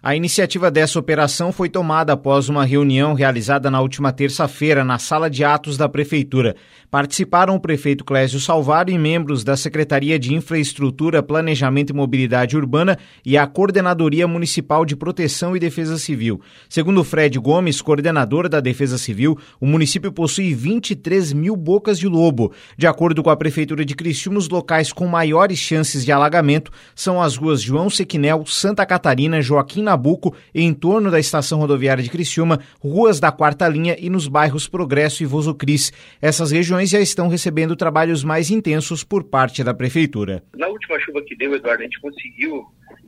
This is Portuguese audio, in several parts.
A iniciativa dessa operação foi tomada após uma reunião realizada na última terça-feira na sala de atos da Prefeitura. Participaram o prefeito Clésio Salvaro e membros da Secretaria de Infraestrutura, Planejamento e Mobilidade Urbana e a Coordenadoria Municipal de Proteção e Defesa Civil. Segundo Fred Gomes, coordenador da Defesa Civil, o município possui 23 mil bocas de lobo. De acordo com a Prefeitura de Criciúma, os locais com maiores chances de alagamento são as ruas João Sequinel, Santa Catarina, Joaquim Nabuco, em torno da estação rodoviária de Criciúma, ruas da quarta linha e nos bairros Progresso e Voso Cris. Essas regiões já estão recebendo trabalhos mais intensos por parte da Prefeitura. Na última chuva que deu, Eduardo, a gente conseguiu,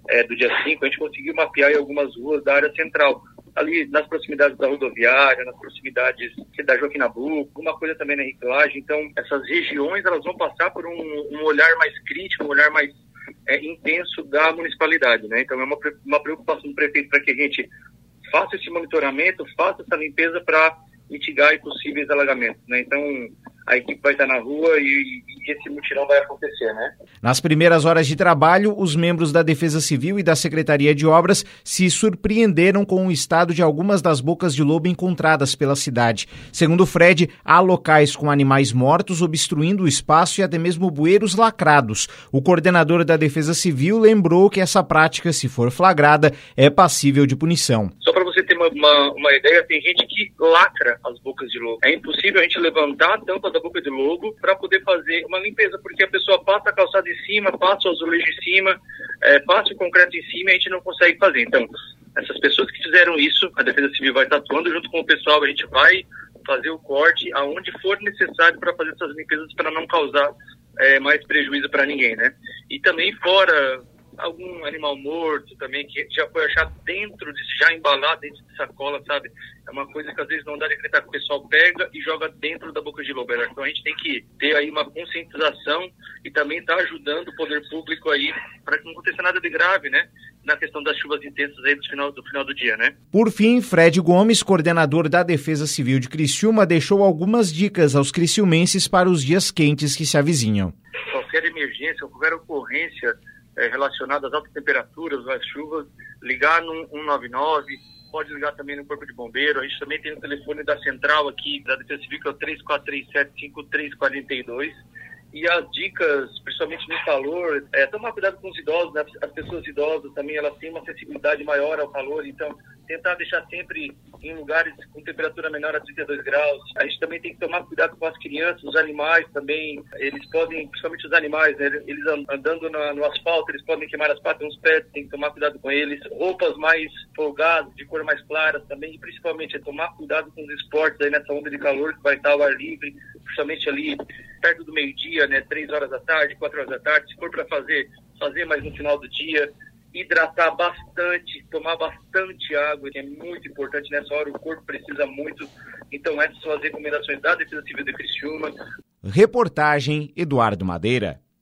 é, do dia 5, a gente conseguiu mapear algumas ruas da área central ali nas proximidades da rodoviária, nas proximidades da Joaquim Nabuco, alguma coisa também na reciclagem. Então, essas regiões elas vão passar por um, um olhar mais crítico, um olhar mais é, intenso da municipalidade, né? Então é uma, uma preocupação do prefeito para que a gente faça esse monitoramento, faça essa limpeza para mitigar possíveis alagamentos, né? Então a equipe vai estar na rua e, e, esse mutirão vai acontecer, né? Nas primeiras horas de trabalho, os membros da Defesa Civil e da Secretaria de Obras se surpreenderam com o estado de algumas das bocas de lobo encontradas pela cidade. Segundo Fred, há locais com animais mortos obstruindo o espaço e até mesmo bueiros lacrados. O coordenador da Defesa Civil lembrou que essa prática, se for flagrada, é passível de punição. Só você ter uma, uma, uma ideia, tem gente que lacra as bocas de lobo. É impossível a gente levantar a tampa da boca de lobo para poder fazer uma limpeza, porque a pessoa passa a calçada em cima, passa o azulejo em cima, é, passa o concreto em cima e a gente não consegue fazer. Então, essas pessoas que fizeram isso, a Defesa Civil vai estar atuando junto com o pessoal, a gente vai fazer o corte aonde for necessário para fazer essas limpezas para não causar é, mais prejuízo para ninguém, né? E também fora algum animal morto também que já foi achado dentro de já embalado dentro de sacola, sabe? É uma coisa que às vezes não dá de acreditar que o pessoal pega e joga dentro da boca de lobo. Então a gente tem que ter aí uma conscientização e também estar tá ajudando o poder público aí para que não aconteça nada de grave, né? Na questão das chuvas intensas aí do final, do final do dia, né? Por fim, Fred Gomes, coordenador da Defesa Civil de Criciúma, deixou algumas dicas aos criciumenses para os dias quentes que se avizinham. Qualquer emergência, qualquer ocorrência é, relacionado às altas temperaturas, às chuvas, ligar no 199, pode ligar também no Corpo de Bombeiro. A gente também tem o telefone da central aqui, da Defesa Civil, que é o 3437-5342. E as dicas, principalmente no calor, é tomar cuidado com os idosos, né? as pessoas idosas também, elas têm uma sensibilidade maior ao calor, então tentar deixar sempre em lugares com temperatura menor a 32 graus. A gente também tem que tomar cuidado com as crianças, os animais também. Eles podem, principalmente os animais, né? eles andando na, no asfalto, eles podem queimar as patas nos pés, tem que tomar cuidado com eles. Roupas mais folgadas, de cor mais clara também, e principalmente é tomar cuidado com os esportes aí nessa onda de calor que vai estar ao ar livre, principalmente ali perto do meio-dia, né? Três horas da tarde, quatro horas da tarde. Se for para fazer, fazer mais no final do dia hidratar bastante, tomar bastante água, que é muito importante nessa hora, o corpo precisa muito. Então, essas são as recomendações da Defesa Civil de Criciúma. Reportagem Eduardo Madeira.